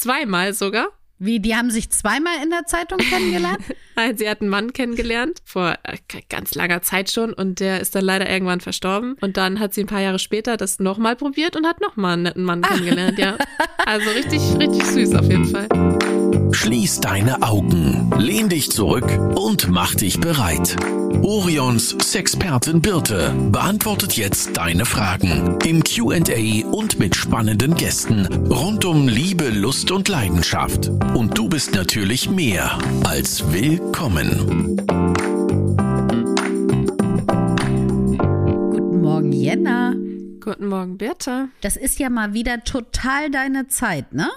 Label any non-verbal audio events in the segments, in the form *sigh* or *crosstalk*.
Zweimal sogar. Wie, die haben sich zweimal in der Zeitung kennengelernt? *laughs* Nein, sie hat einen Mann kennengelernt, vor äh, ganz langer Zeit schon, und der ist dann leider irgendwann verstorben. Und dann hat sie ein paar Jahre später das nochmal probiert und hat nochmal einen netten Mann kennengelernt, ja. Also richtig, richtig süß auf jeden Fall. Schließ deine Augen, lehn dich zurück und mach dich bereit. Orions Sexpertin Birte beantwortet jetzt deine Fragen im QA und mit spannenden Gästen rund um Liebe, Lust und Leidenschaft. Und du bist natürlich mehr als willkommen. Guten Morgen, Jenna. Guten Morgen, Birte. Das ist ja mal wieder total deine Zeit, ne?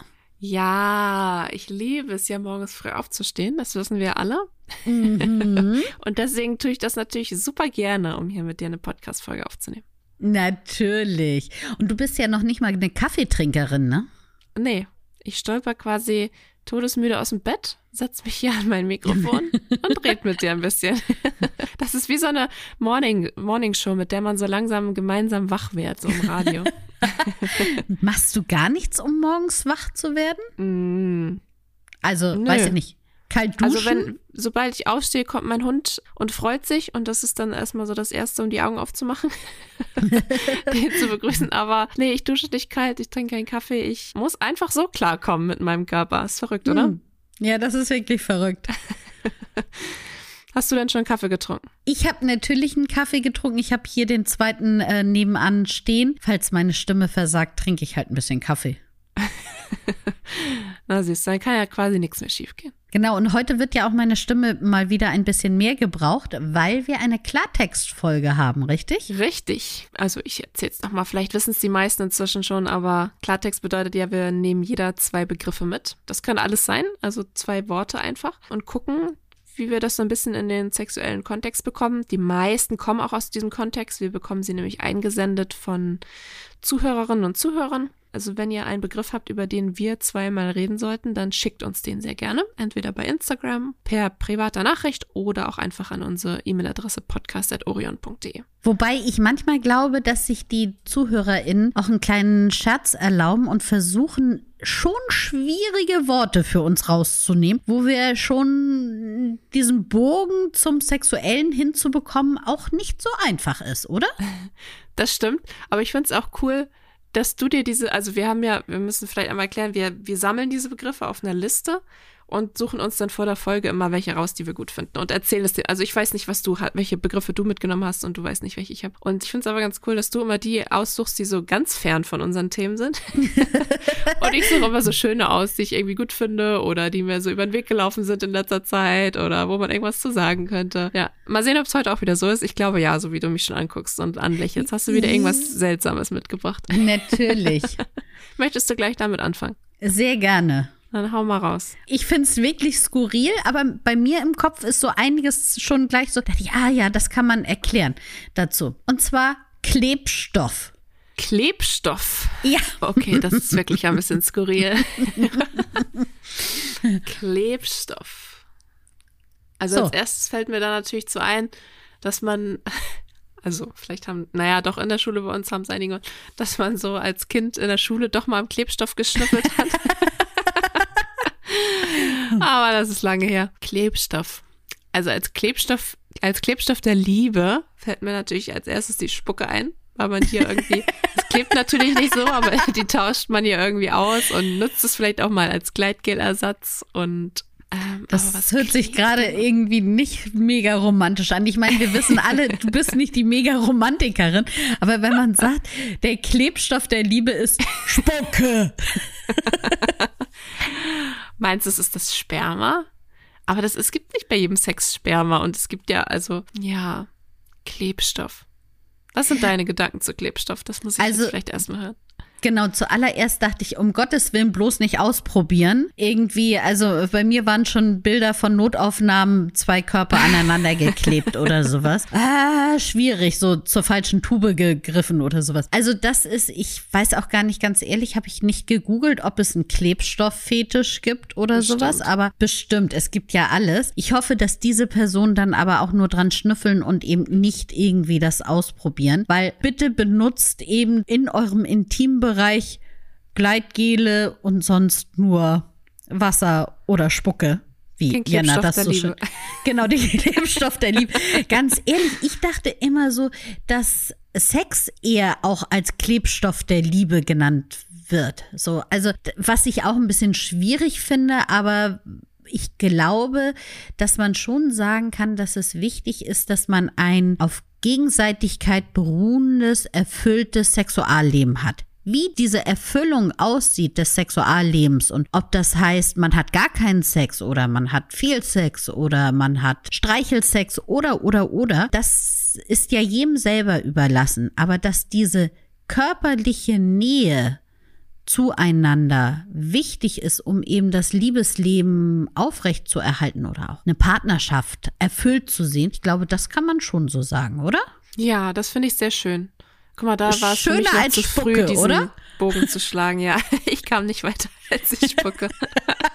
Ja, ich liebe es ja morgens früh aufzustehen, das wissen wir alle. Mhm. *laughs* Und deswegen tue ich das natürlich super gerne, um hier mit dir eine Podcast-Folge aufzunehmen. Natürlich. Und du bist ja noch nicht mal eine Kaffeetrinkerin, ne? Nee, ich stolper quasi todesmüde aus dem Bett, setz mich hier an mein Mikrofon *laughs* und red mit dir ein bisschen. *laughs* Das ist wie so eine Morning, Morning Show, mit der man so langsam gemeinsam wach wird, so im Radio. *laughs* Machst du gar nichts, um morgens wach zu werden? Mm. Also, Nö. weiß ich nicht. Kalt duschen? Also wenn, sobald ich aufstehe, kommt mein Hund und freut sich und das ist dann erstmal so das Erste, um die Augen aufzumachen, *laughs* den zu begrüßen. Aber nee, ich dusche nicht kalt, ich trinke keinen Kaffee, ich muss einfach so klarkommen mit meinem Körper. Ist verrückt, oder? Hm. Ja, das ist wirklich verrückt. *laughs* Hast du denn schon Kaffee getrunken? Ich habe natürlich einen Kaffee getrunken. Ich habe hier den zweiten äh, nebenan stehen. Falls meine Stimme versagt, trinke ich halt ein bisschen Kaffee. *laughs* Na siehst du, dann kann ja quasi nichts mehr schiefgehen. Genau, und heute wird ja auch meine Stimme mal wieder ein bisschen mehr gebraucht, weil wir eine Klartextfolge haben, richtig? Richtig. Also ich erzähle es nochmal, vielleicht wissen es die meisten inzwischen schon, aber Klartext bedeutet ja, wir nehmen jeder zwei Begriffe mit. Das kann alles sein, also zwei Worte einfach und gucken, wie wir das so ein bisschen in den sexuellen Kontext bekommen. Die meisten kommen auch aus diesem Kontext. Wir bekommen sie nämlich eingesendet von Zuhörerinnen und Zuhörern. Also wenn ihr einen Begriff habt, über den wir zweimal reden sollten, dann schickt uns den sehr gerne. Entweder bei Instagram, per privater Nachricht oder auch einfach an unsere E-Mail-Adresse podcast.orion.de. Wobei ich manchmal glaube, dass sich die ZuhörerInnen auch einen kleinen Scherz erlauben und versuchen, schon schwierige Worte für uns rauszunehmen, wo wir schon diesen Bogen zum Sexuellen hinzubekommen auch nicht so einfach ist, oder? *laughs* Das stimmt, aber ich finde es auch cool, dass du dir diese, also wir haben ja, wir müssen vielleicht einmal erklären, wir, wir sammeln diese Begriffe auf einer Liste und suchen uns dann vor der Folge immer welche raus, die wir gut finden und erzählen es dir. Also ich weiß nicht, was du, welche Begriffe du mitgenommen hast und du weißt nicht, welche ich habe. Und ich finde es aber ganz cool, dass du immer die aussuchst, die so ganz fern von unseren Themen sind. *laughs* und ich suche immer so schöne aus, die ich irgendwie gut finde oder die mir so über den Weg gelaufen sind in letzter Zeit oder wo man irgendwas zu sagen könnte. Ja, mal sehen, ob es heute auch wieder so ist. Ich glaube ja, so wie du mich schon anguckst und anlächelst, hast du wieder irgendwas Seltsames mitgebracht. Natürlich. *laughs* Möchtest du gleich damit anfangen? Sehr gerne. Dann hau mal raus. Ich finde es wirklich skurril, aber bei mir im Kopf ist so einiges schon gleich so, ja, ja, das kann man erklären dazu. Und zwar Klebstoff. Klebstoff. Ja. Okay, das ist *laughs* wirklich ein bisschen skurril. *laughs* Klebstoff. Also So. als erstes fällt mir da natürlich zu ein, dass man, also vielleicht haben, naja, doch in der Schule bei uns haben es einige, dass man so als Kind in der Schule doch mal am Klebstoff geschnüffelt hat. *laughs* *laughs* Aber das ist lange her. Klebstoff. Also als Klebstoff, als Klebstoff der Liebe fällt mir natürlich als erstes die Spucke ein, weil man hier irgendwie, *laughs* es klebt natürlich nicht so, aber *laughs* die tauscht man hier irgendwie aus und nutzt es vielleicht auch mal als Gleitgelersatz und ähm, Das hört sich gerade irgendwie nicht mega romantisch an. Ich meine, wir wissen alle, du bist nicht die mega Romantikerin, aber wenn man sagt, der Klebstoff der Liebe ist Spucke. Meinst du, es ist das Sperma? Aber das, es gibt nicht bei jedem Sex Sperma und es gibt ja, also, ja, Klebstoff. Was sind deine Gedanken zu Klebstoff? Das muss ich Also- jetzt vielleicht erstmal hören. Genau, zuallererst dachte ich, um Gottes Willen bloß nicht ausprobieren. Irgendwie, also bei mir waren schon Bilder von Notaufnahmen, zwei Körper aneinander *laughs* geklebt oder sowas. Ah, schwierig, so zur falschen Tube gegriffen oder sowas. Also das ist, ich weiß auch gar nicht ganz ehrlich, habe ich nicht gegoogelt, ob es einen Klebstofffetisch gibt oder Bestimmt. sowas, aber bestimmt, es gibt ja alles. Ich hoffe, dass diese Personen dann aber auch nur dran schnüffeln und eben nicht irgendwie das ausprobieren, weil bitte benutzt eben in eurem Intimbereich Gleitgele und sonst nur Wasser oder Spucke. Wie Den Jana das so schön. *laughs* Genau, den Klebstoff der Liebe. Ganz ehrlich, ich dachte immer so, dass Sex eher auch als Klebstoff der Liebe genannt wird. So, also was ich auch ein bisschen schwierig finde, aber ich glaube, dass man schon sagen kann, dass es wichtig ist, dass man ein auf Gegenseitigkeit beruhendes, erfülltes Sexualleben hat. Wie diese Erfüllung aussieht des Sexuallebens und ob das heißt, man hat gar keinen Sex oder man hat viel Sex oder man hat Streichelsex oder oder oder, das ist ja jedem selber überlassen. Aber dass diese körperliche Nähe zueinander wichtig ist, um eben das Liebesleben aufrecht zu erhalten oder auch eine Partnerschaft erfüllt zu sehen. Ich glaube, das kann man schon so sagen, oder? Ja, das finde ich sehr schön. Guck mal, da war es Schöner als zu früh, Spucke, diesen oder? Bogen zu schlagen. Ja, *laughs* ich kam nicht weiter, als ich spucke.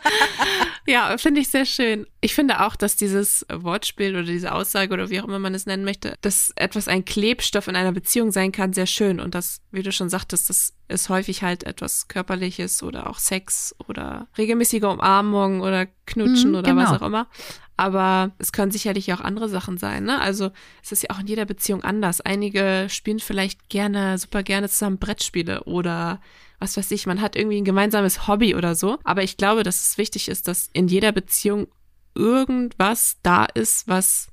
*laughs* ja, finde ich sehr schön. Ich finde auch, dass dieses Wortspiel oder diese Aussage oder wie auch immer man es nennen möchte, dass etwas ein Klebstoff in einer Beziehung sein kann, sehr schön. Und das, wie du schon sagtest, das ist häufig halt etwas Körperliches oder auch Sex oder regelmäßige Umarmung oder Knutschen Mhm, oder genau. was auch immer. Aber es können sicherlich auch andere Sachen sein, ne? Also es ist ja auch in jeder Beziehung anders. Einige spielen vielleicht gerne, super gerne zusammen Brettspiele oder was weiß ich, man hat irgendwie ein gemeinsames Hobby oder so. Aber ich glaube, dass es wichtig ist, dass in jeder Beziehung irgendwas da ist, was,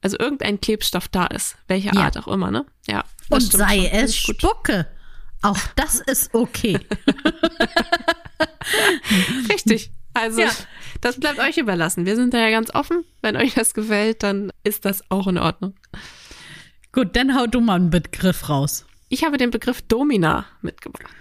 also irgendein Klebstoff da ist, welche Ja. Art auch immer, ne? Ja. Und sei schon. Es. Spucke. Auch das ist okay. *laughs* *laughs* Richtig. Also, Ja. das bleibt euch überlassen. Wir sind da ja ganz offen. Wenn euch das gefällt, dann ist das auch in Ordnung. Gut, dann hau du mal einen Begriff raus. Ich habe den Begriff Domina mitgebracht.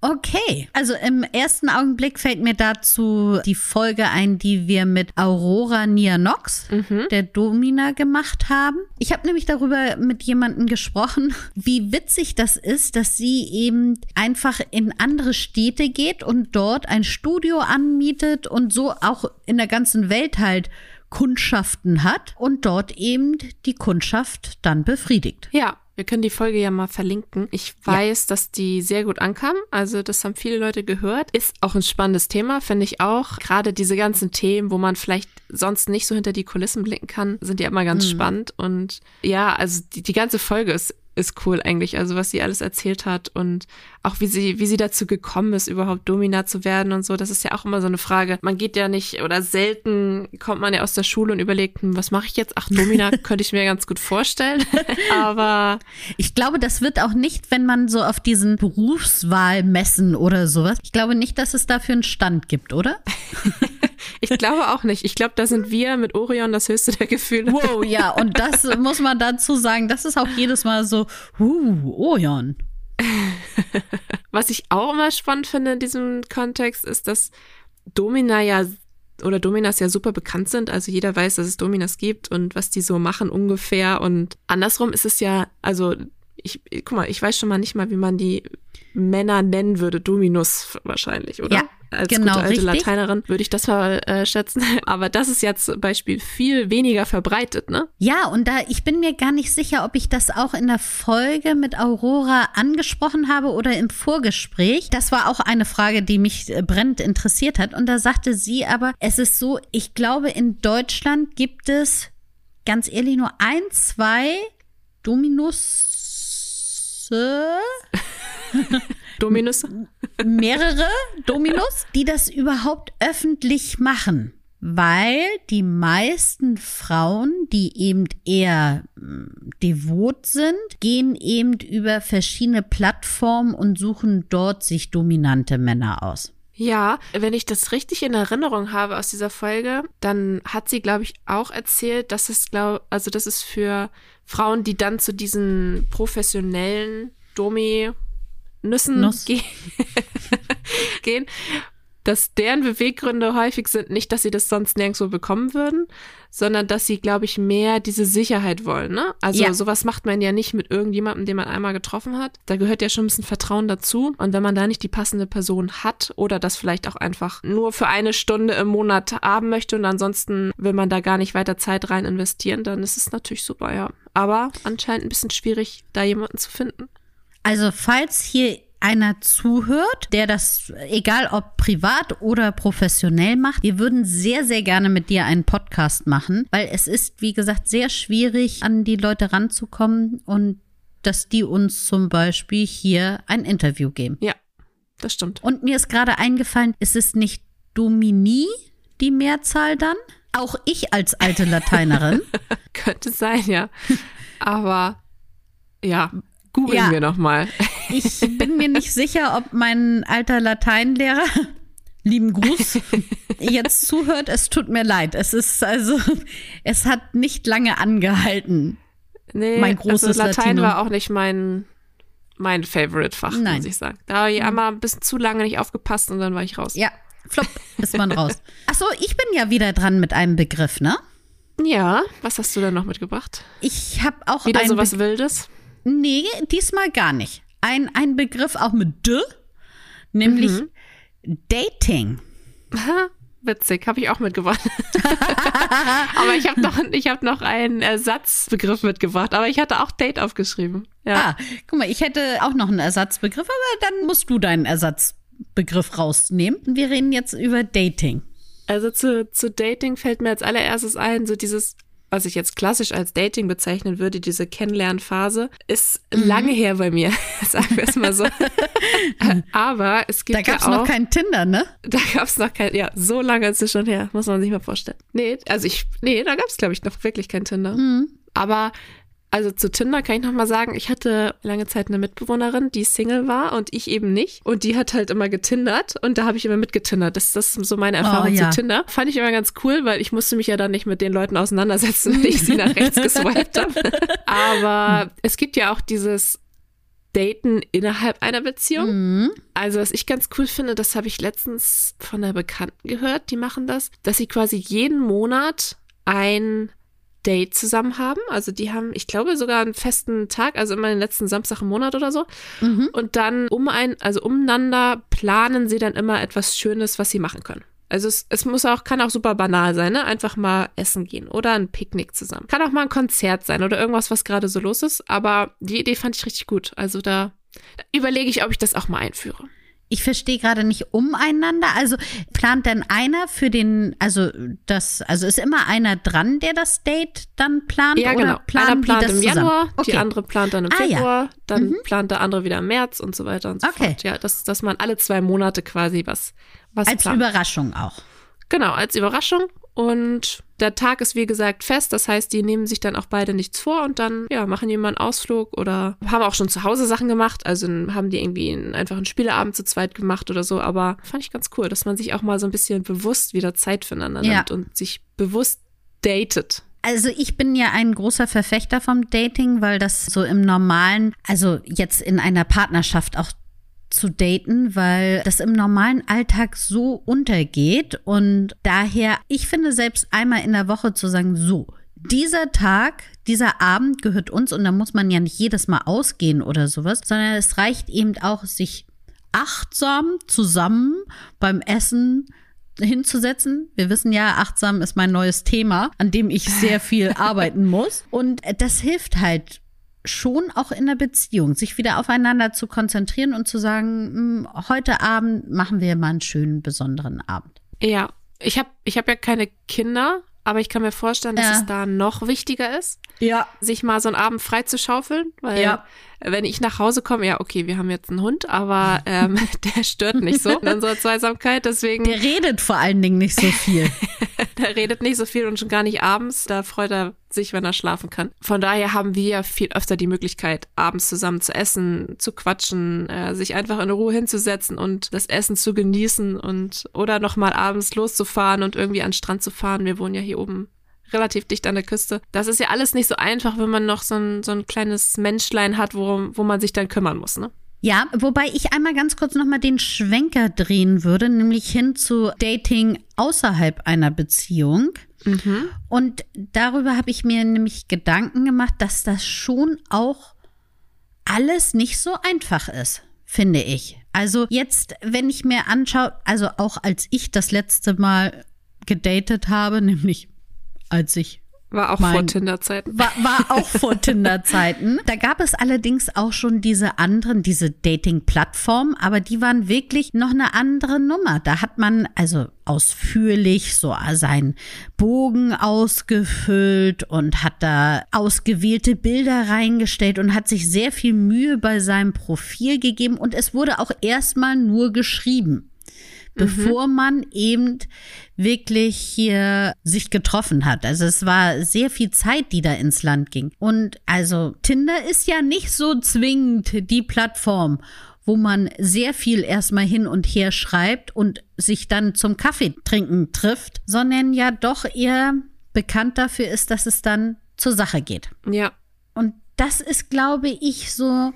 Okay. Also im ersten Augenblick fällt mir dazu die Folge ein, die wir mit Aurora Nianox, der Domina, gemacht haben. Ich habe nämlich darüber mit jemandem gesprochen, *laughs* wie witzig das ist, dass sie eben einfach in andere Städte geht und dort ein Studio anmietet und so auch in der ganzen Welt halt Kundschaften hat und dort eben die Kundschaft dann befriedigt. Ja, wir können die Folge ja mal verlinken. Ich weiß, dass die sehr gut ankam. Also das haben viele Leute gehört. Ist auch ein spannendes Thema, finde ich auch. Gerade diese ganzen Themen, wo man vielleicht sonst nicht so hinter die Kulissen blicken kann, sind ja immer ganz spannend. Und ja, also die, die ganze Folge ist ist cool eigentlich, also was sie alles erzählt hat und auch wie sie, wie sie dazu gekommen ist, überhaupt Domina zu werden und so. Das ist ja auch immer so eine Frage. Man geht ja nicht oder selten kommt man ja aus der Schule und überlegt, hm, was mache ich jetzt? Ach, Domina *laughs* könnte ich mir ganz gut vorstellen. *laughs* Aber Ich glaube, das wird auch nicht, wenn man so auf diesen Berufswahlmessen oder sowas. Ich glaube nicht, dass es dafür einen Stand gibt, oder? *laughs* ich glaube auch nicht. Ich glaube, da sind wir mit Orion das höchste der Gefühle. Wow, ja, und das muss man dazu sagen, das ist auch jedes Mal so, uh, Orion. *laughs* Was ich auch immer spannend finde in diesem Kontext ist, dass Domina ja oder Dominas ja super bekannt sind. Also jeder weiß, dass es Dominas gibt und was die so machen ungefähr. Und andersrum ist es ja, also ich, guck mal, ich weiß schon mal nicht mal, wie man die Männer nennen würde. Dominus wahrscheinlich, oder? Ja, Als genau, gute alte richtig. Lateinerin würde ich das mal äh, schätzen. *laughs* Aber das ist ja zum Beispiel viel weniger verbreitet, ne? Ja, und da, ich bin mir gar nicht sicher, ob ich das auch in der Folge mit Aurora angesprochen habe oder im Vorgespräch. Das war auch eine Frage, die mich äh, brennend interessiert hat. Und da sagte sie aber, es ist so, ich glaube, in Deutschland gibt es ganz ehrlich nur ein, zwei Dominus. *laughs* *laughs* Dominus. mehrere Dominos, die das überhaupt öffentlich machen. Weil die meisten Frauen, die eben eher mm, devot sind, gehen eben über verschiedene Plattformen und suchen dort sich dominante Männer aus. Ja, wenn ich das richtig in Erinnerung habe aus dieser Folge, dann hat sie, glaube ich, auch erzählt, dass es, glaub, also das ist für Frauen, die dann zu diesen professionellen Nuss. ge *laughs* gehen, dass deren Beweggründe häufig sind, nicht, dass sie das sonst nirgendwo bekommen würden, sondern dass sie, glaube ich, mehr diese Sicherheit wollen. Ne? Also Ja. sowas macht man ja nicht mit irgendjemandem, den man einmal getroffen hat. Da gehört ja schon ein bisschen Vertrauen dazu. Und wenn man da nicht die passende Person hat oder das vielleicht auch einfach nur für eine Stunde im Monat haben möchte und ansonsten will man da gar nicht weiter Zeit rein investieren, dann ist es natürlich super, ja. Aber anscheinend ein bisschen schwierig, da jemanden zu finden. Also falls hier einer zuhört, der das, egal ob privat oder professionell macht, wir würden sehr, sehr gerne mit dir einen Podcast machen, weil es ist, wie gesagt, sehr schwierig, an die Leute ranzukommen und dass die uns zum Beispiel hier ein Interview geben. Ja, das stimmt. Und mir ist gerade eingefallen, ist es nicht Domini, die Mehrzahl dann? Auch ich als alte Lateinerin. *laughs* Könnte sein, ja. Aber ja, googeln Ja. wir nochmal. Ich bin mir nicht sicher, ob mein alter Lateinlehrer, lieben Gruß, jetzt zuhört. Es tut mir leid. Es ist also, es hat nicht lange angehalten. Nee, Mein großes also Latein Latinum. war auch nicht mein, mein Favorite-Fach, Nein. muss ich sagen. Da habe ich einmal ein bisschen zu lange nicht aufgepasst und dann war ich raus. Ja, flop, ist man raus. Ach so, ich bin ja wieder dran mit einem Begriff, ne? Ja, was hast du denn noch mitgebracht? Ich habe auch Wieder sowas Be Wildes? Nee, diesmal gar nicht. Ein, ein Begriff auch mit D, nämlich Mhm. Dating. Witzig, habe ich auch mitgebracht. *laughs* aber ich habe noch, ich hab noch einen Ersatzbegriff mitgebracht, aber ich hatte auch Date aufgeschrieben. Ja. Ah, guck mal, ich hätte auch noch einen Ersatzbegriff, aber dann musst du deinen Ersatzbegriff rausnehmen. Und wir reden jetzt über Dating. Also zu, zu Dating fällt mir als allererstes ein, so dieses, was ich jetzt klassisch als Dating bezeichnen würde, diese Kennenlernphase, ist Mhm. lange her bei mir, *laughs* sagen wir es mal so. *laughs* Aber es gibt Da gab es ja noch kein Tinder, ne? da gab es noch kein, ja, so lange ist es schon her, muss man sich mal vorstellen. Nee, also ich, nee, da gab es glaube ich noch wirklich kein Tinder. Mhm. Aber also zu Tinder kann ich noch mal sagen, ich hatte lange Zeit eine Mitbewohnerin, die Single war und ich eben nicht. Und die hat halt immer getindert und da habe ich immer mitgetindert. Das, das ist so meine Erfahrung Oh, ja. zu Tinder. Fand ich immer ganz cool, weil ich musste mich ja dann nicht mit den Leuten auseinandersetzen, *laughs* wenn ich sie nach rechts geswiped habe. *laughs* Aber es gibt ja auch dieses Daten innerhalb einer Beziehung. Mhm. Also, was ich ganz cool finde, das habe ich letztens von einer Bekannten gehört, die machen das, dass sie quasi jeden Monat ein Date zusammen haben. Also, die haben, ich glaube, sogar einen festen Tag, also immer den letzten Samstag im Monat oder so. Mhm. Und dann um ein, also umeinander planen sie dann immer etwas Schönes, was sie machen können. Also es, es muss auch, kann auch super banal sein, ne? Einfach mal essen gehen oder ein Picknick zusammen. Kann auch mal ein Konzert sein oder irgendwas, was gerade so los ist. Aber die Idee fand ich richtig gut. Also da, da überlege ich, ob ich das auch mal einführe. Ich verstehe gerade nicht umeinander. Also plant denn einer für den, also das, also ist immer einer dran, der das Date dann plant? Ja, oder genau. planen Einer plant die das im zusammen? Januar, Okay. die andere plant dann im Ah, ja. Februar, dann plant der andere wieder im März und so weiter und so Okay. fort. Ja, dass, dass man alle zwei Monate quasi was, was Als plant. Überraschung auch. Genau, als Überraschung. Und der Tag ist wie gesagt fest. Das heißt, die nehmen sich dann auch beide nichts vor und dann ja, machen einen Ausflug oder haben auch schon zu Hause Sachen gemacht. Also haben die irgendwie einen, einfach einen Spieleabend zu zweit gemacht oder so. Aber fand ich ganz cool, dass man sich auch mal so ein bisschen bewusst wieder Zeit füreinander Ja. nimmt und sich bewusst datet. Also ich bin ja ein großer Verfechter vom Dating, weil das so im normalen, also jetzt in einer Partnerschaft auch zu daten, weil das im normalen Alltag so untergeht und daher, ich finde selbst einmal in der Woche zu sagen, so, dieser Tag, dieser Abend gehört uns und da muss man ja nicht jedes Mal ausgehen oder sowas, sondern es reicht eben auch, sich achtsam zusammen beim Essen hinzusetzen. Wir wissen ja, achtsam ist mein neues Thema, an dem ich sehr viel *laughs* arbeiten muss. Und das hilft halt schon auch in der Beziehung, sich wieder aufeinander zu konzentrieren und zu sagen, "Hm, heute Abend machen wir mal einen schönen, besonderen Abend. Ja, ich habe ich hab ja keine Kinder, aber ich kann mir vorstellen, dass Ja. es da noch wichtiger ist, Ja. sich mal so einen Abend frei zu schaufeln, weil Ja. Wenn ich nach Hause komme, ja, okay, wir haben jetzt einen Hund, aber ähm, *laughs* *laughs* der stört nicht so in unserer Zweisamkeit, deswegen Der redet vor allen Dingen nicht so viel. *laughs* der redet nicht so viel und schon gar nicht abends, da freut er sich, wenn er schlafen kann. Von daher haben wir viel öfter die Möglichkeit, abends zusammen zu essen, zu quatschen, äh, sich einfach in Ruhe hinzusetzen und das Essen zu genießen und oder nochmal abends loszufahren und irgendwie an den Strand zu fahren. Wir wohnen ja hier oben relativ dicht an der Küste. Das ist ja alles nicht so einfach, wenn man noch so ein, so ein kleines Menschlein hat, wo, wo man sich dann kümmern muss, ne? Ja, wobei ich einmal ganz kurz nochmal den Schwenker drehen würde, nämlich hin zu Dating außerhalb einer Beziehung. Und darüber habe ich mir nämlich Gedanken gemacht, dass das schon auch alles nicht so einfach ist, finde ich. Also jetzt, wenn ich mir anschaue, also auch als ich das letzte Mal gedatet habe, *laughs* nämlich als ich War auch Mein- vor Tinder-Zeiten. War, war auch vor *laughs* Tinder-Zeiten. Da gab es allerdings auch schon diese anderen, diese Dating-Plattformen, aber die waren wirklich noch eine andere Nummer. Da hat man also ausführlich so seinen Bogen ausgefüllt und hat da ausgewählte Bilder reingestellt und hat sich sehr viel Mühe bei seinem Profil gegeben und es wurde auch erstmal nur geschrieben bevor man eben wirklich hier sich getroffen hat. Also es war sehr viel Zeit, die da ins Land ging. Und also Tinder ist ja nicht so zwingend die Plattform, wo man sehr viel erstmal hin und her schreibt und sich dann zum Kaffee trinken trifft, sondern ja doch eher bekannt dafür ist, dass es dann zur Sache geht. Ja. Und das ist, glaube ich, so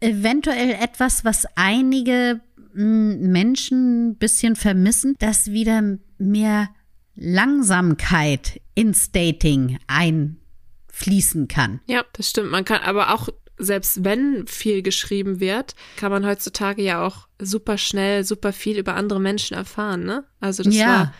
eventuell etwas, was einige Menschen ein bisschen vermissen, dass wieder mehr Langsamkeit ins Dating einfließen kann. Ja, das stimmt. Man kann aber auch, selbst wenn viel geschrieben wird, kann man heutzutage ja auch super schnell, super viel über andere Menschen erfahren, ne? Also das Ja. war,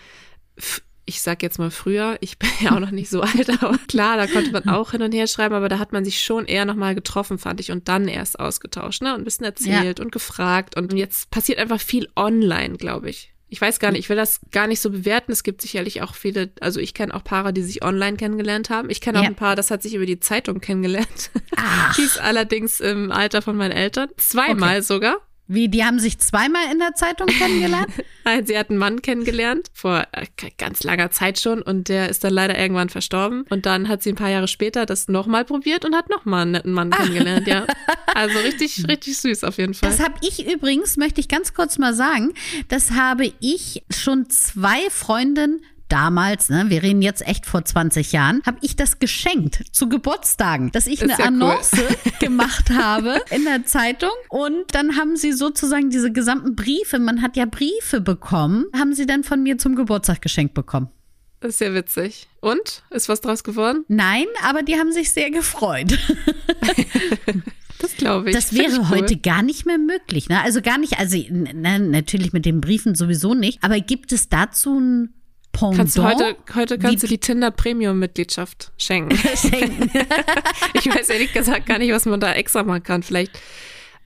ich sag jetzt mal früher, ich bin ja auch noch nicht so alt, *laughs* aber klar, da konnte man auch hin und her schreiben, aber da hat man sich schon eher nochmal getroffen, fand ich, und dann erst ausgetauscht, ne? Und ein bisschen erzählt und gefragt. Und jetzt passiert einfach viel online, glaube ich. Ich weiß gar nicht, ich will das gar nicht so bewerten. Es gibt sicherlich auch viele, also ich kenne auch Paare, die sich online kennengelernt haben. Ich kenne auch Ja. ein Paar, das hat sich über die Zeitung kennengelernt. Ach, *laughs* Die ist allerdings im Alter von meinen Eltern. Zweimal sogar. Wie, die haben sich zweimal in der Zeitung kennengelernt? *laughs* Nein, Sie hat einen Mann kennengelernt, vor äh, ganz langer Zeit schon, und der ist dann leider irgendwann verstorben. Und dann hat sie ein paar Jahre später das nochmal probiert und hat nochmal einen netten Mann kennengelernt, ja. *laughs* Also richtig, richtig süß auf jeden Fall. Das habe ich übrigens, möchte ich ganz kurz mal sagen, das habe ich schon zwei Freundinnen damals, ne, wir reden jetzt echt vor 20 Jahren, habe ich das geschenkt zu Geburtstagen, dass ich Ist eine ja cool. Annonce *laughs* gemacht habe in der Zeitung und dann haben sie sozusagen diese gesamten Briefe, man hat ja Briefe bekommen, haben sie dann von mir zum Geburtstag geschenkt bekommen. Das ist ja witzig. Und? Ist was draus geworden? Nein, aber die haben sich sehr gefreut. *laughs* Das glaube ich. Das Find ich wäre cool. heute gar nicht mehr möglich, ne? Also gar nicht, also na, natürlich mit den Briefen sowieso nicht, aber gibt es dazu ein Pendant? Kannst du heute, heute kannst Wie- du die Tinder Premium Mitgliedschaft schenken. *laughs* schenken? *laughs* ich weiß ehrlich gesagt gar nicht, was man da extra machen kann. Vielleicht,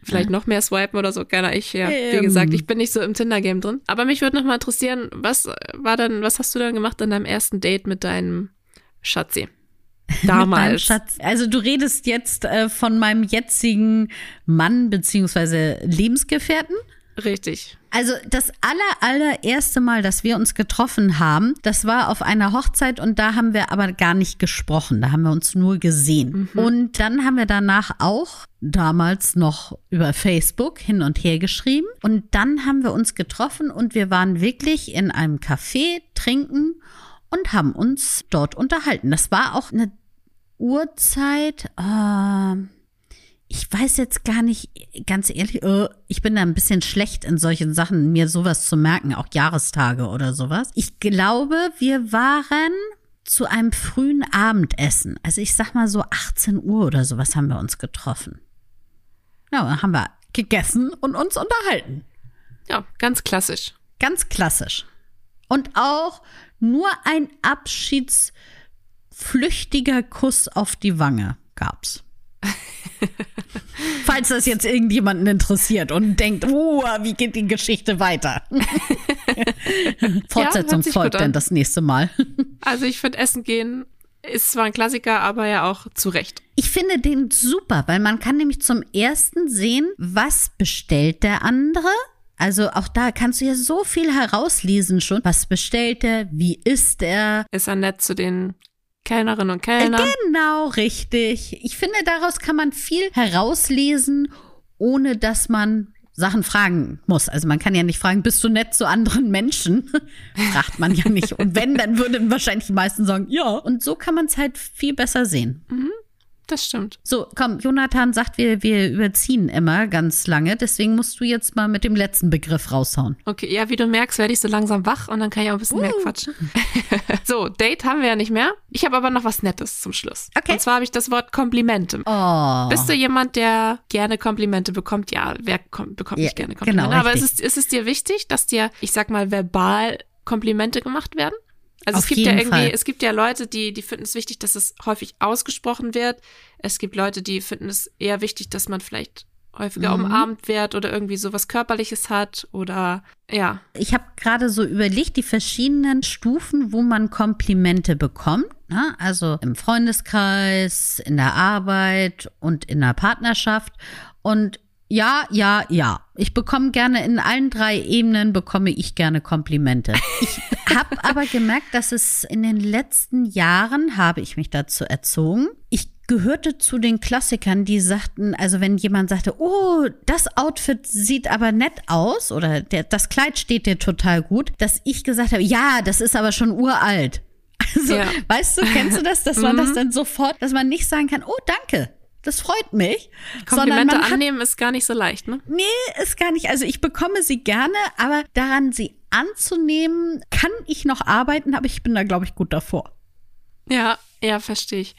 vielleicht noch mehr swipen oder so. Keine ich, ja. Wie Ähm. gesagt, ich bin nicht so im Tinder-Game drin. Aber mich würde noch mal interessieren, was war denn, was hast du dann gemacht an deinem ersten Date mit deinem Schatzi? *laughs* Damals. Schatz. Also du redest jetzt äh, von meinem jetzigen Mann beziehungsweise Lebensgefährten? Richtig. Also das aller, allererste Mal, dass wir uns getroffen haben, das war auf einer Hochzeit und da haben wir aber gar nicht gesprochen. Da haben wir uns nur gesehen. Und dann haben wir danach auch damals noch über Facebook hin und her geschrieben. Und dann haben wir uns getroffen und wir waren wirklich in einem Café trinken und haben uns dort unterhalten. Das war auch eine Uhrzeit. Äh, ich weiß jetzt gar nicht, ganz ehrlich, äh, ich bin da ein bisschen schlecht in solchen Sachen, mir sowas zu merken, auch Jahrestage oder sowas. Ich glaube, wir waren zu einem frühen Abendessen. Also ich sag mal so 18 Uhr oder sowas haben wir uns getroffen. Ja, dann haben wir gegessen und uns unterhalten. Ja, ganz klassisch. Ganz klassisch. Und auch nur ein abschiedsflüchtiger Kuss auf die Wange gab's. *laughs* Falls das jetzt irgendjemanden interessiert und denkt, oh, wie geht die Geschichte weiter? *laughs* Fortsetzung sich folgt dann an. das nächste Mal. *laughs* Also ich finde Essen gehen ist zwar ein Klassiker, aber ja auch zu Recht. Ich finde den super, weil man kann nämlich zum ersten sehen, was bestellt der andere. Also auch da kannst du ja so viel herauslesen schon. Was bestellt er? Wie ist er? Ist er nett zu den Kellnerinnen und Kellnern? Genau, richtig. Ich finde, daraus kann man viel herauslesen, ohne dass man Sachen fragen muss. Also man kann ja nicht fragen, bist du nett zu anderen Menschen? *laughs* Fragt man ja nicht. Und wenn, dann würden wahrscheinlich die meisten sagen, ja. Und so kann man es halt viel besser sehen. Das stimmt. So, komm, Jonathan sagt, wir, wir überziehen immer ganz lange. Deswegen musst du jetzt mal mit dem letzten Begriff raushauen. Okay, ja, wie du merkst, werde ich so langsam wach und dann kann ich auch ein bisschen mehr quatschen. *laughs* so, Date haben wir ja nicht mehr. Ich habe aber noch was Nettes zum Schluss. Okay. Und zwar habe ich das Wort Komplimente. Oh. Bist du jemand, der gerne Komplimente bekommt? Ja, wer kom bekommt Ja, nicht gerne Komplimente? genau, aber ist es, ist es dir wichtig, dass dir, ich sag mal, verbal Komplimente gemacht werden? Also Auf es gibt ja irgendwie, Fall. es gibt ja Leute, die, die finden es wichtig, dass es häufig ausgesprochen wird. Es gibt Leute, die finden es eher wichtig, dass man vielleicht häufiger Mhm. umarmt wird oder irgendwie sowas Körperliches hat oder ja. Ich habe gerade so überlegt, die verschiedenen Stufen, wo man Komplimente bekommt. Ne? Also im Freundeskreis, in der Arbeit und in der Partnerschaft. Und ja, ja, ja. Ich bekomme gerne in allen drei Ebenen bekomme ich gerne Komplimente. Ich *laughs* habe aber gemerkt, dass es in den letzten Jahren habe ich mich dazu erzogen. Ich gehörte zu den Klassikern, die sagten, also wenn jemand sagte, oh, das Outfit sieht aber nett aus oder der, das Kleid steht dir total gut, dass ich gesagt habe, ja, das ist aber schon uralt. Also, Ja. weißt du, kennst du das, dass man das dann sofort, dass man nicht sagen kann, oh, danke, das freut mich, Komplimente hat annehmen ist gar nicht so leicht, ne? Nee, ist gar nicht. Also ich bekomme sie gerne, aber daran sie anzunehmen, kann ich noch arbeiten, aber ich bin da, glaube ich, gut davor. Ja, ja, verstehe ich.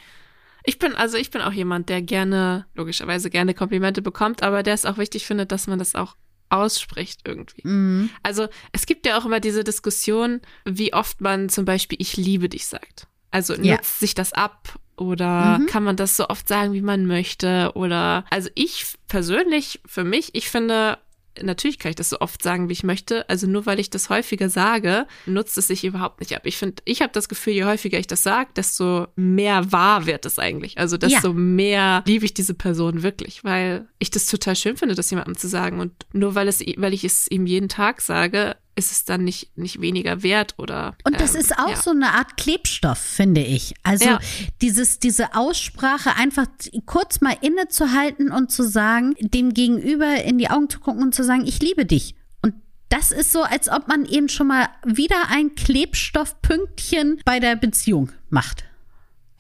Ich bin, also ich bin auch jemand, der gerne, logischerweise gerne Komplimente bekommt, aber der es auch wichtig findet, dass man das auch ausspricht irgendwie. Mhm. Also es gibt ja auch immer diese Diskussion, wie oft man zum Beispiel ich liebe dich sagt. Also nutzt Ja. sich das ab oder Mhm. kann man das so oft sagen, wie man möchte oder also ich persönlich für mich, ich finde Natürlich kann ich das so oft sagen, wie ich möchte. Also nur weil ich das häufiger sage, nutzt es sich überhaupt nicht ab. Ich finde, ich habe das Gefühl, je häufiger ich das sage, desto mehr wahr wird es eigentlich. Also desto Ja. mehr liebe ich diese Person wirklich, weil ich das total schön finde, das jemandem zu sagen. Und nur weil es, weil ich es ihm jeden Tag sage, ist es dann nicht, nicht weniger wert oder. Und das ähm, ist auch ja. so eine Art Klebstoff, finde ich. Also Ja. dieses, diese Aussprache einfach kurz mal innezuhalten und zu sagen, dem Gegenüber in die Augen zu gucken und zu sagen, ich liebe dich. Und das ist so, als ob man eben schon mal wieder ein Klebstoffpünktchen bei der Beziehung macht.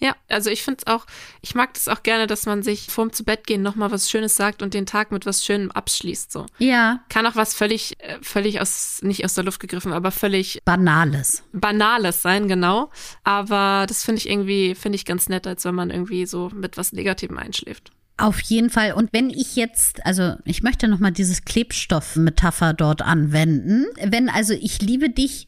Ja, also ich finde es auch, ich mag das auch gerne, dass man sich vorm zu Bett gehen nochmal was Schönes sagt und den Tag mit was Schönem abschließt. So. Ja, Kann auch was völlig, äh, völlig aus, nicht aus der Luft gegriffen, aber völlig Banales. Banales sein, genau. Aber das finde ich irgendwie, finde ich ganz nett, als wenn man irgendwie so mit was Negativem einschläft. Auf jeden Fall. Und wenn ich jetzt, also ich möchte nochmal dieses Klebstoff-Metapher dort anwenden. Wenn also ich liebe dich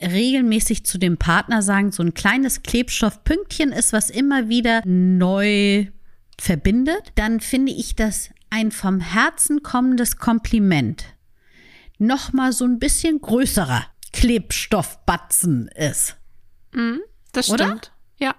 regelmäßig zu dem Partner sagen, so ein kleines Klebstoffpünktchen ist, was immer wieder neu verbindet, dann finde ich das ein vom Herzen kommendes Kompliment nochmal so ein bisschen größerer Klebstoffbatzen ist. Das Oder? stimmt. Ja.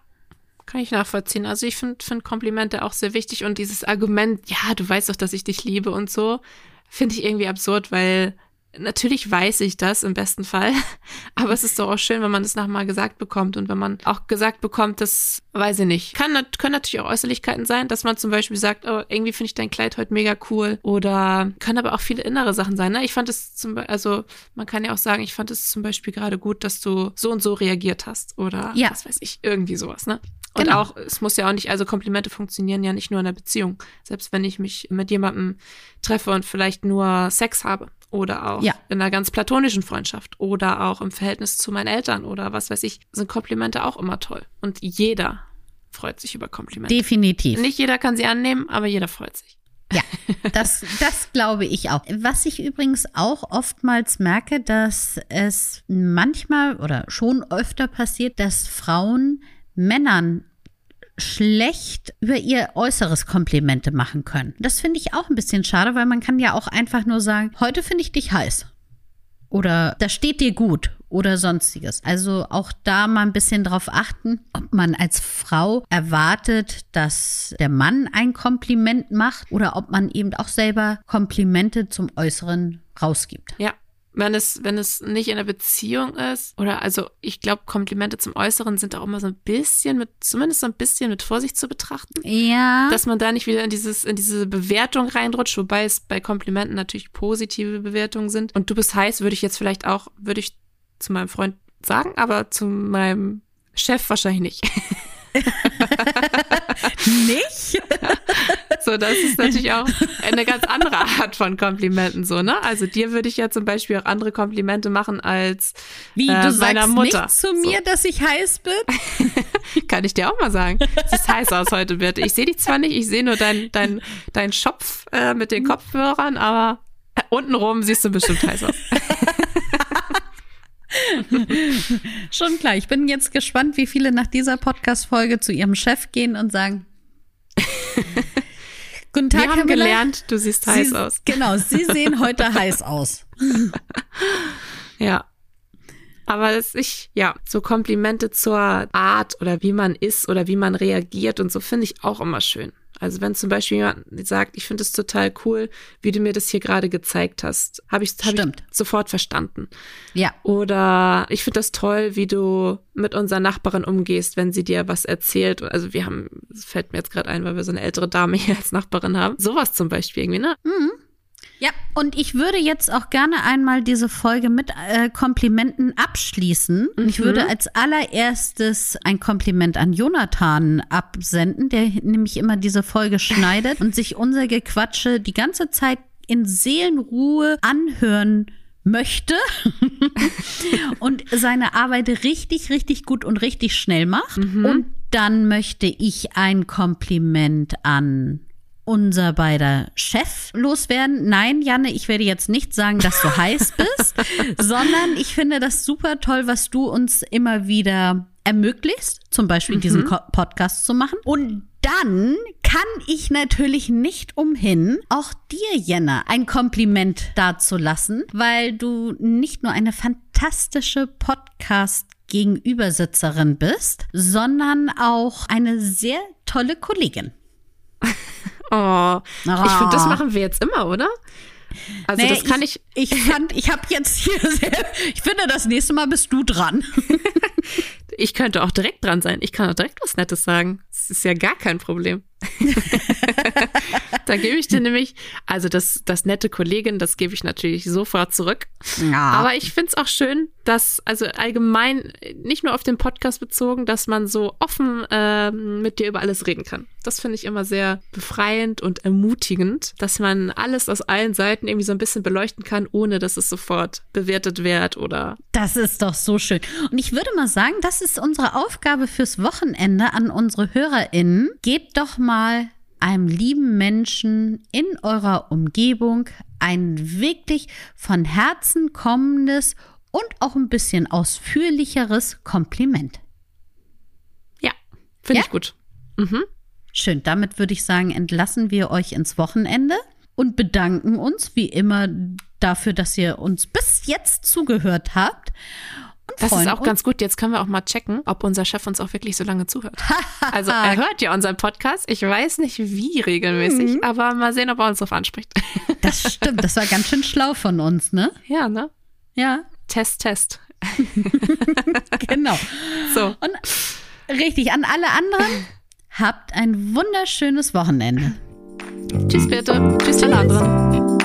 Kann ich nachvollziehen. Also ich finde find Komplimente auch sehr wichtig und dieses Argument, ja, du weißt doch, dass ich dich liebe und so, finde ich irgendwie absurd, weil natürlich weiß ich das im besten Fall, *laughs* aber es ist doch auch schön, wenn man das nochmal gesagt bekommt und wenn man auch gesagt bekommt, das weiß ich nicht. Kann, können natürlich auch Äußerlichkeiten sein, dass man zum Beispiel sagt, oh, irgendwie finde ich dein Kleid heute mega cool oder können aber auch viele innere Sachen sein. Ne? Ich fand es zum Beispiel, also man kann ja auch sagen, ich fand es zum Beispiel gerade gut, dass du so und so reagiert hast oder Ja. was weiß ich, irgendwie sowas, ne? Und Genau. auch, es muss ja auch nicht, also Komplimente funktionieren ja nicht nur in einer Beziehung. Selbst wenn ich mich mit jemandem treffe und vielleicht nur Sex habe oder auch Ja. in einer ganz platonischen Freundschaft oder auch im Verhältnis zu meinen Eltern oder was weiß ich, sind Komplimente auch immer toll. Und jeder freut sich über Komplimente. Definitiv. Nicht jeder kann sie annehmen, aber jeder freut sich. Ja, das, das glaube ich auch. Was ich übrigens auch oftmals merke, dass es manchmal oder schon öfter passiert, dass Frauen Männern schlecht über ihr äußeres Komplimente machen können. Das finde ich auch ein bisschen schade, weil man kann ja auch einfach nur sagen, heute finde ich dich heiß. Oder das steht dir gut oder sonstiges. Also auch da mal ein bisschen drauf achten, ob man als Frau erwartet, dass der Mann ein Kompliment macht oder ob man eben auch selber Komplimente zum Äußeren rausgibt. Ja. Wenn es, wenn es nicht in einer Beziehung ist, oder also ich glaube, Komplimente zum Äußeren sind auch immer so ein bisschen mit, zumindest so ein bisschen mit Vorsicht zu betrachten. Ja. dass man da nicht wieder in dieses in diese Bewertung reinrutscht, wobei es bei Komplimenten natürlich positive Bewertungen sind. Und du bist heiß, würde ich jetzt vielleicht auch, würde ich zu meinem Freund sagen, aber zu meinem Chef wahrscheinlich nicht. *laughs* *laughs* nicht? *laughs* So, das ist natürlich auch eine ganz andere Art von Komplimenten, so, ne? Also dir würde ich ja zum Beispiel auch andere Komplimente machen als Wie, äh, du meiner Mutter. nicht zu mir, dass ich heiß bin? *laughs* Kann ich dir auch mal sagen. Es ist heiß aus heute, Birte. Ich sehe dich zwar nicht, ich sehe nur deinen dein, dein Schopf äh, mit den Kopfhörern, aber untenrum siehst du bestimmt heiß aus. *laughs* *laughs* Schon klar. Ich bin jetzt gespannt, wie viele nach dieser Podcast-Folge zu ihrem Chef gehen und sagen: *laughs* Guten Tag, Wir haben Müller. gelernt, du siehst heiß Sie, aus. Genau, Sie *laughs* sehen heute heiß aus. Ja. Aber es ich, ja, so Komplimente zur Art oder wie man ist oder wie man reagiert und so finde ich auch immer schön. Also wenn zum Beispiel jemand sagt, ich finde es total cool, wie du mir das hier gerade gezeigt hast, habe ich, hab ich sofort verstanden. Ja, Oder ich finde das toll, wie du mit unserer Nachbarin umgehst, wenn sie dir was erzählt. Also wir haben, es fällt mir jetzt gerade ein, weil wir so eine ältere Dame hier als Nachbarin haben. Sowas zum Beispiel irgendwie, ne? Ja, und ich würde jetzt auch gerne einmal diese Folge mit äh, Komplimenten abschließen. Und Ich würde als allererstes ein Kompliment an Jonathan absenden, der nämlich immer diese Folge schneidet *laughs* und sich unser Gequatsche die ganze Zeit in Seelenruhe anhören möchte *laughs* und seine Arbeit richtig, richtig gut und richtig schnell macht. Und dann möchte ich ein Kompliment an unser beider Chef loswerden. Nein, Janne, ich werde jetzt nicht sagen, dass du heiß *laughs* bist, sondern ich finde das super toll, was du uns immer wieder ermöglicht, zum Beispiel diesen Ko Podcast zu machen. Und dann kann ich natürlich nicht umhin, auch dir, Jenna, ein Kompliment dazulassen, weil du nicht nur eine fantastische Podcast Gegenübersitzerin bist, sondern auch eine sehr tolle Kollegin. *laughs* Oh, ich Ah. finde, das machen wir jetzt immer, oder? Also Nee, das kann ich, Ich *laughs* fand, ich habe jetzt hier sehr, ich finde, das nächste Mal bist du dran. *laughs* ich könnte auch direkt dran sein. Ich kann auch direkt was Nettes sagen. Das ist ja gar kein Problem. *laughs* da gebe ich dir nämlich, also das, das nette Kollegin, das gebe ich natürlich sofort zurück. Ja. Aber ich finde es auch schön, dass, also allgemein, nicht nur auf den Podcast bezogen, dass man so offen ähm, mit dir über alles reden kann. Das finde ich immer sehr befreiend und ermutigend, dass man alles aus allen Seiten irgendwie so ein bisschen beleuchten kann, ohne dass es sofort bewertet wird oder Das ist doch so schön. Und ich würde mal sagen, das ist unsere Aufgabe fürs Wochenende an unsere HörerInnen. Gebt doch mal einem lieben Menschen in eurer Umgebung ein wirklich von Herzen kommendes und auch ein bisschen ausführlicheres Kompliment. ja, finde Ja? ich gut. Mhm. Schön, damit würde ich sagen, entlassen wir euch ins Wochenende und bedanken uns wie immer dafür, dass ihr uns bis jetzt zugehört habt. Das ist auch ganz gut. Jetzt können wir auch mal checken, ob unser Chef uns auch wirklich so lange zuhört. *laughs* Also er hört ja unseren Podcast. Ich weiß nicht wie regelmäßig, aber mal sehen, ob er uns drauf anspricht. *laughs* Das stimmt, das war ganz schön schlau von uns, ne? ja, ne? Ja, Test, Test. *laughs* genau. So. Und richtig, an alle anderen, habt ein wunderschönes Wochenende. Tschüss, bitte. Tschüss, alle anderen.